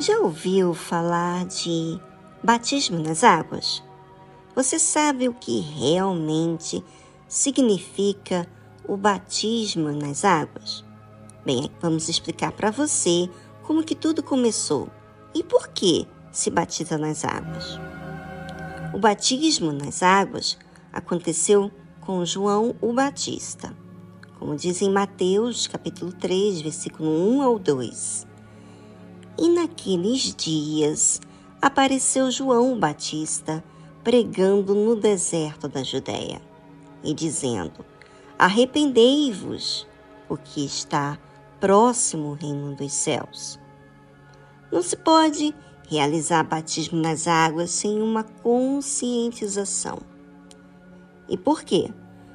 Já ouviu falar de batismo nas águas? Você sabe o que realmente significa o batismo nas águas? Bem, vamos explicar para você como que tudo começou e por que se batiza nas águas. O batismo nas águas aconteceu com João o Batista, como diz em Mateus capítulo 3, versículo 1 ao 2. E naqueles dias apareceu João Batista pregando no deserto da Judéia e dizendo: Arrependei-vos, porque está próximo o reino dos céus. Não se pode realizar batismo nas águas sem uma conscientização. E por quê?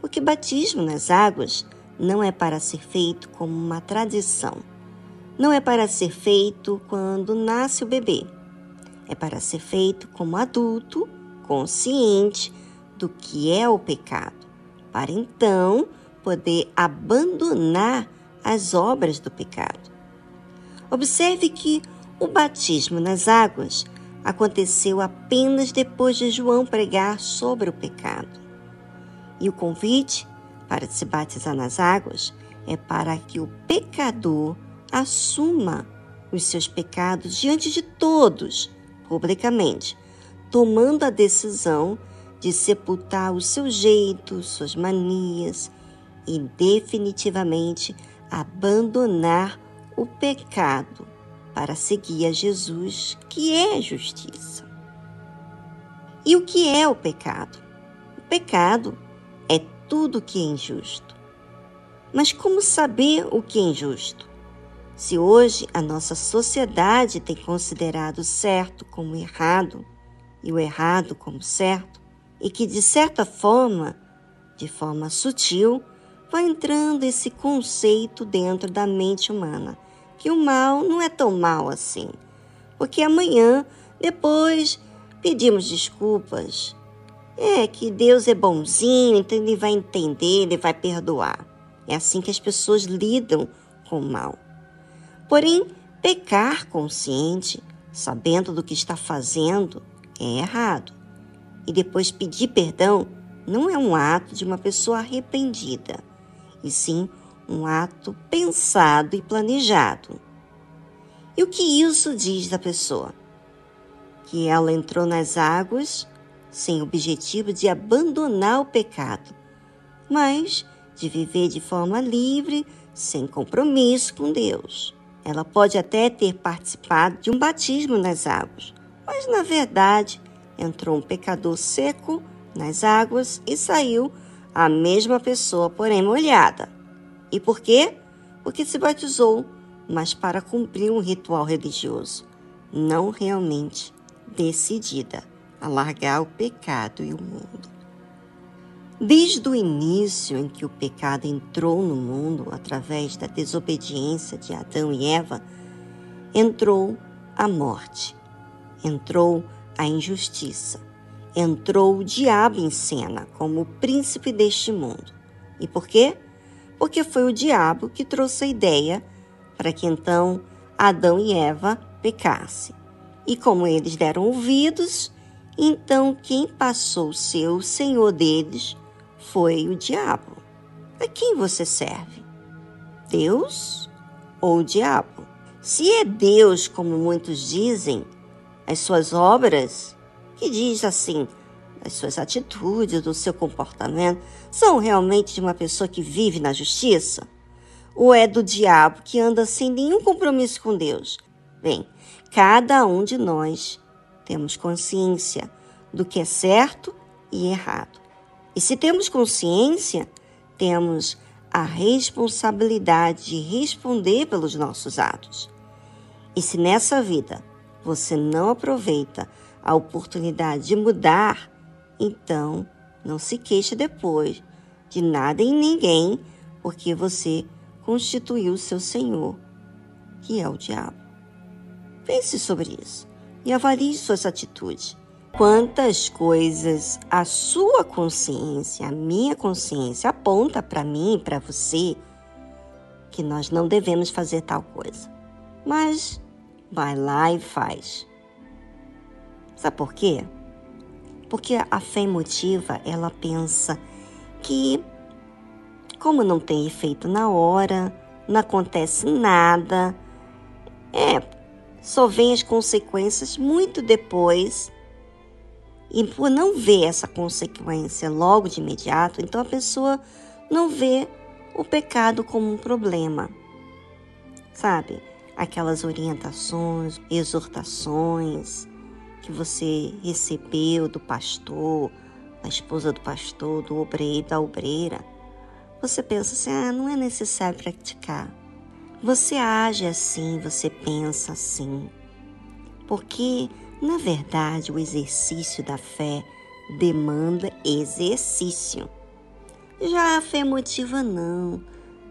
Porque batismo nas águas não é para ser feito como uma tradição não é para ser feito quando nasce o bebê. É para ser feito como adulto, consciente do que é o pecado, para então poder abandonar as obras do pecado. Observe que o batismo nas águas aconteceu apenas depois de João pregar sobre o pecado. E o convite para se batizar nas águas é para que o pecador assuma os seus pecados diante de todos, publicamente, tomando a decisão de sepultar o seu jeito, suas manias e definitivamente abandonar o pecado para seguir a Jesus, que é justiça. E o que é o pecado? O pecado é tudo que é injusto. Mas como saber o que é injusto? Se hoje a nossa sociedade tem considerado o certo como errado e o errado como certo, e que de certa forma, de forma sutil, vai entrando esse conceito dentro da mente humana, que o mal não é tão mal assim, porque amanhã, depois, pedimos desculpas. É que Deus é bonzinho, então ele vai entender, ele vai perdoar. É assim que as pessoas lidam com o mal. Porém, pecar consciente, sabendo do que está fazendo, é errado. E depois pedir perdão não é um ato de uma pessoa arrependida, e sim um ato pensado e planejado. E o que isso diz da pessoa? Que ela entrou nas águas sem objetivo de abandonar o pecado, mas de viver de forma livre, sem compromisso com Deus. Ela pode até ter participado de um batismo nas águas, mas na verdade entrou um pecador seco nas águas e saiu a mesma pessoa, porém molhada. E por quê? Porque se batizou, mas para cumprir um ritual religioso, não realmente decidida a largar o pecado e o mundo. Desde o início em que o pecado entrou no mundo através da desobediência de Adão e Eva, entrou a morte, entrou a injustiça, entrou o diabo em cena como príncipe deste mundo. E por quê? Porque foi o diabo que trouxe a ideia para que então Adão e Eva pecassem. E como eles deram ouvidos, então quem passou a ser o senhor deles foi o diabo. A quem você serve? Deus ou o diabo? Se é Deus, como muitos dizem, as suas obras, que diz assim, as suas atitudes, do seu comportamento, são realmente de uma pessoa que vive na justiça? Ou é do diabo que anda sem nenhum compromisso com Deus? Bem, cada um de nós temos consciência do que é certo e errado. E se temos consciência, temos a responsabilidade de responder pelos nossos atos. E se nessa vida você não aproveita a oportunidade de mudar, então não se queixe depois de nada e ninguém, porque você constituiu seu Senhor, que é o diabo. Pense sobre isso e avalie suas atitudes. Quantas coisas a sua consciência, a minha consciência aponta para mim para você que nós não devemos fazer tal coisa. Mas vai lá e faz. Sabe por quê? Porque a fé emotiva, ela pensa que, como não tem efeito na hora, não acontece nada, é, só vem as consequências muito depois. E por não ver essa consequência logo de imediato, então a pessoa não vê o pecado como um problema. Sabe? Aquelas orientações, exortações, que você recebeu do pastor, da esposa do pastor, do obreiro, da obreira, você pensa assim: ah, não é necessário praticar. Você age assim, você pensa assim. Porque, na verdade, o exercício da fé demanda exercício. Já a fé emotiva, não.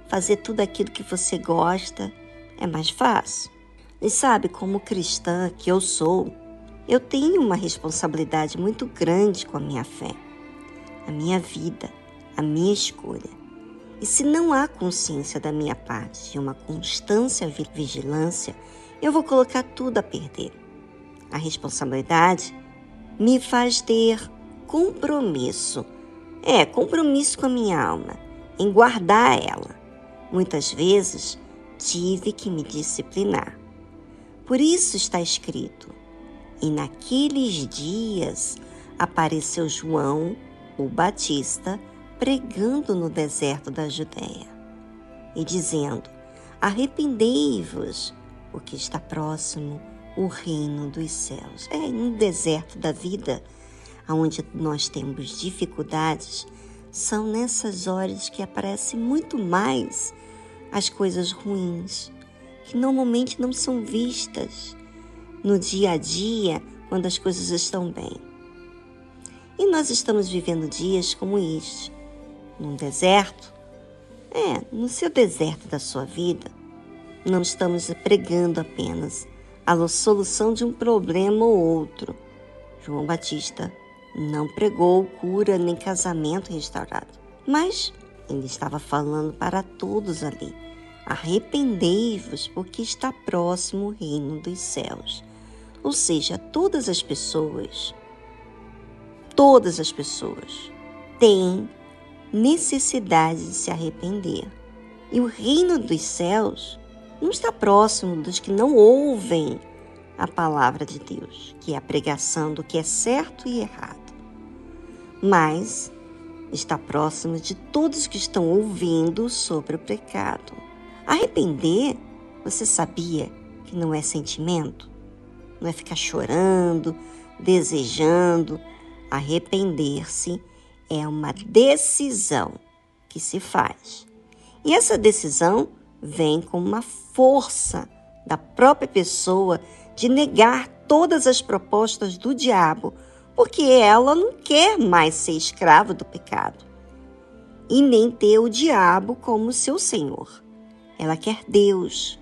Fazer tudo aquilo que você gosta é mais fácil. E sabe, como cristã que eu sou, eu tenho uma responsabilidade muito grande com a minha fé, a minha vida, a minha escolha. E se não há consciência da minha parte e uma constância vigilância, eu vou colocar tudo a perder. A responsabilidade me faz ter compromisso. É, compromisso com a minha alma, em guardar ela. Muitas vezes tive que me disciplinar. Por isso está escrito: e naqueles dias apareceu João, o Batista, pregando no deserto da Judéia e dizendo: Arrependei-vos, porque está próximo o reino dos céus. É no deserto da vida, onde nós temos dificuldades, são nessas horas que aparecem muito mais as coisas ruins, que normalmente não são vistas no dia a dia quando as coisas estão bem. E nós estamos vivendo dias como este, num deserto. É, no seu deserto da sua vida, não estamos pregando apenas a solução de um problema ou outro. João Batista não pregou cura nem casamento restaurado, mas ele estava falando para todos ali. Arrependei-vos, porque está próximo o reino dos céus. Ou seja, todas as pessoas, todas as pessoas têm necessidade de se arrepender. E o reino dos céus não está próximo dos que não ouvem a palavra de Deus, que é a pregação do que é certo e errado. Mas está próximo de todos que estão ouvindo sobre o pecado. Arrepender, você sabia que não é sentimento? não é ficar chorando, desejando. Arrepender-se é uma decisão que se faz. E essa decisão vem com uma força da própria pessoa de negar todas as propostas do diabo, porque ela não quer mais ser escrava do pecado e nem ter o diabo como seu senhor. Ela quer Deus.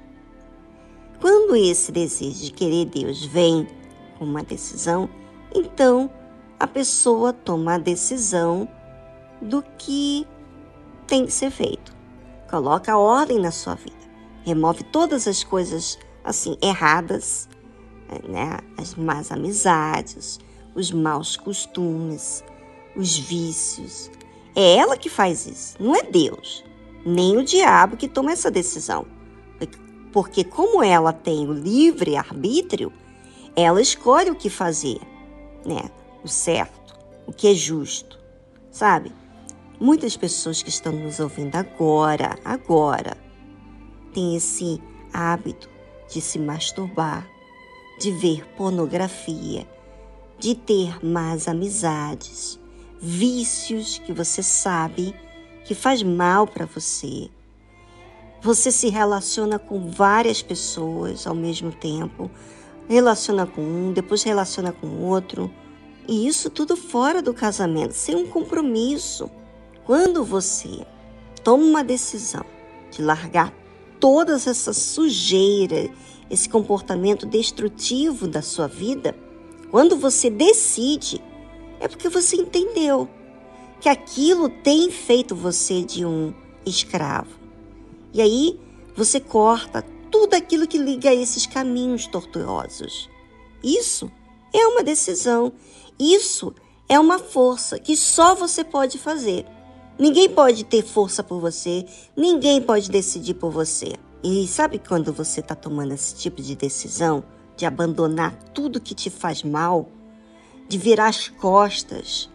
Quando esse desejo de querer Deus vem com uma decisão, então a pessoa toma a decisão do que tem que ser feito. Coloca ordem na sua vida. Remove todas as coisas assim erradas, né? As más amizades, os maus costumes, os vícios. É ela que faz isso, não é Deus, nem o diabo que toma essa decisão porque como ela tem o livre arbítrio, ela escolhe o que fazer, né? O certo, o que é justo, sabe? Muitas pessoas que estão nos ouvindo agora, agora, têm esse hábito de se masturbar, de ver pornografia, de ter más amizades, vícios que você sabe que faz mal para você, você se relaciona com várias pessoas ao mesmo tempo, relaciona com um, depois relaciona com outro, e isso tudo fora do casamento, sem um compromisso. Quando você toma uma decisão de largar todas essa sujeira, esse comportamento destrutivo da sua vida, quando você decide, é porque você entendeu que aquilo tem feito você de um escravo. E aí você corta tudo aquilo que liga a esses caminhos tortuosos. Isso é uma decisão. Isso é uma força que só você pode fazer. Ninguém pode ter força por você, ninguém pode decidir por você. E sabe quando você está tomando esse tipo de decisão, de abandonar tudo que te faz mal, de virar as costas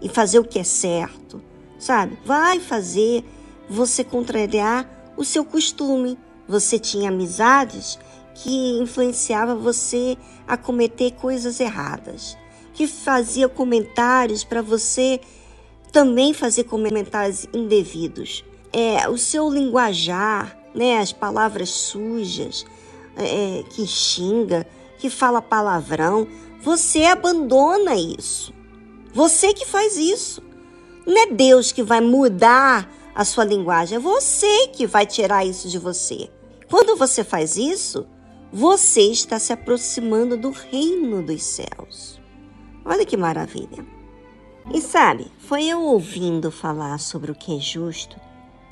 e fazer o que é certo, sabe? Vai fazer você contrariar o seu costume. Você tinha amizades que influenciava você a cometer coisas erradas, que fazia comentários para você também fazer comentários indevidos. É, o seu linguajar, né, as palavras sujas, é, que xinga, que fala palavrão, você abandona isso. Você que faz isso. Não é Deus que vai mudar a sua linguagem, é você que vai tirar isso de você. Quando você faz isso, você está se aproximando do reino dos céus. Olha que maravilha. E sabe, foi eu ouvindo falar sobre o que é justo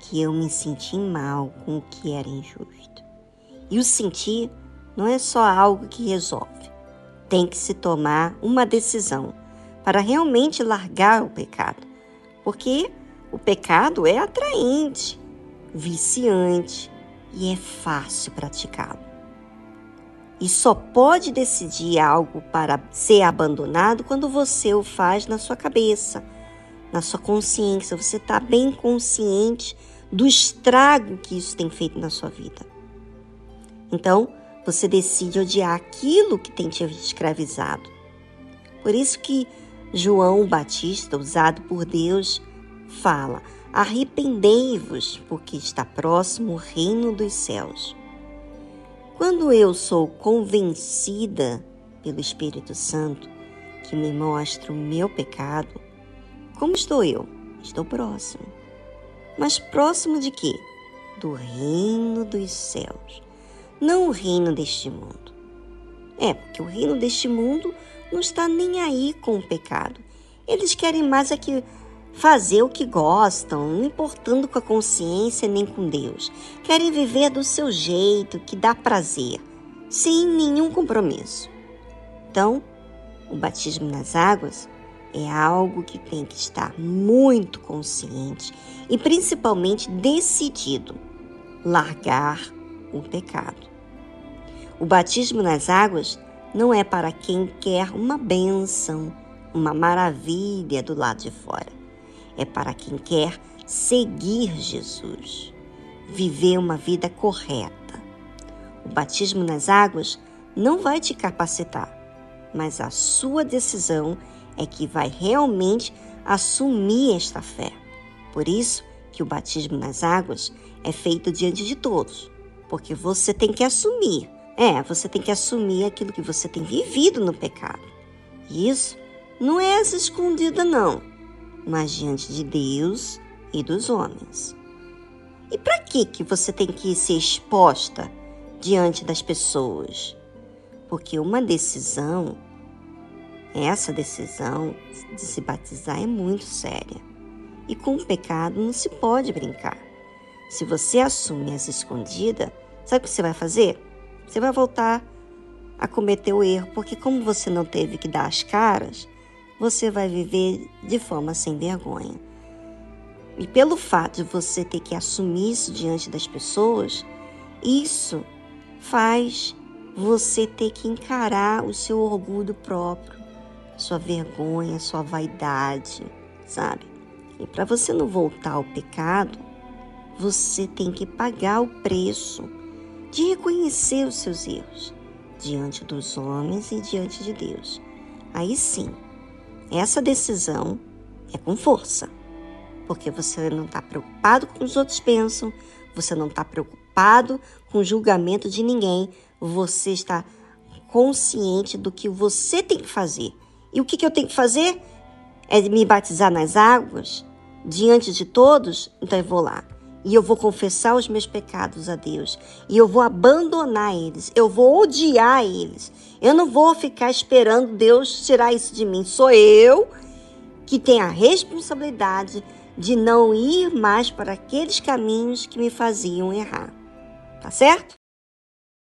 que eu me senti mal com o que era injusto. E o sentir não é só algo que resolve. Tem que se tomar uma decisão para realmente largar o pecado. Porque o pecado é atraente, viciante e é fácil praticá-lo. E só pode decidir algo para ser abandonado quando você o faz na sua cabeça, na sua consciência. Você está bem consciente do estrago que isso tem feito na sua vida. Então, você decide odiar aquilo que tem te escravizado. Por isso que João Batista, usado por Deus, fala: Arrependei-vos, porque está próximo o reino dos céus. Quando eu sou convencida pelo Espírito Santo, que me mostra o meu pecado, como estou eu? Estou próximo. Mas próximo de quê? Do reino dos céus, não o reino deste mundo. É, porque o reino deste mundo não está nem aí com o pecado. Eles querem mais é que fazer o que gostam, não importando com a consciência nem com Deus. Querem viver do seu jeito, que dá prazer, sem nenhum compromisso. Então, o batismo nas águas é algo que tem que estar muito consciente e principalmente decidido largar o pecado. O batismo nas águas não é para quem quer uma bênção, uma maravilha do lado de fora é para quem quer seguir Jesus, viver uma vida correta. O batismo nas águas não vai te capacitar, mas a sua decisão é que vai realmente assumir esta fé. Por isso que o batismo nas águas é feito diante de todos, porque você tem que assumir. É, você tem que assumir aquilo que você tem vivido no pecado. E isso não é essa escondida, não mas diante de Deus e dos homens. E para que que você tem que ser exposta diante das pessoas? Porque uma decisão, essa decisão de se batizar é muito séria. E com o pecado não se pode brincar. Se você assume essa escondida, sabe o que você vai fazer? Você vai voltar a cometer o erro, porque como você não teve que dar as caras, você vai viver de forma sem vergonha. E pelo fato de você ter que assumir isso diante das pessoas, isso faz você ter que encarar o seu orgulho próprio, sua vergonha, sua vaidade, sabe? E para você não voltar ao pecado, você tem que pagar o preço de reconhecer os seus erros diante dos homens e diante de Deus. Aí sim, essa decisão é com força, porque você não está preocupado com o que os outros pensam, você não está preocupado com o julgamento de ninguém, você está consciente do que você tem que fazer. E o que, que eu tenho que fazer? É me batizar nas águas diante de todos? Então eu vou lá e eu vou confessar os meus pecados a Deus e eu vou abandonar eles, eu vou odiar eles. Eu não vou ficar esperando Deus tirar isso de mim. Sou eu que tenho a responsabilidade de não ir mais para aqueles caminhos que me faziam errar. Tá certo?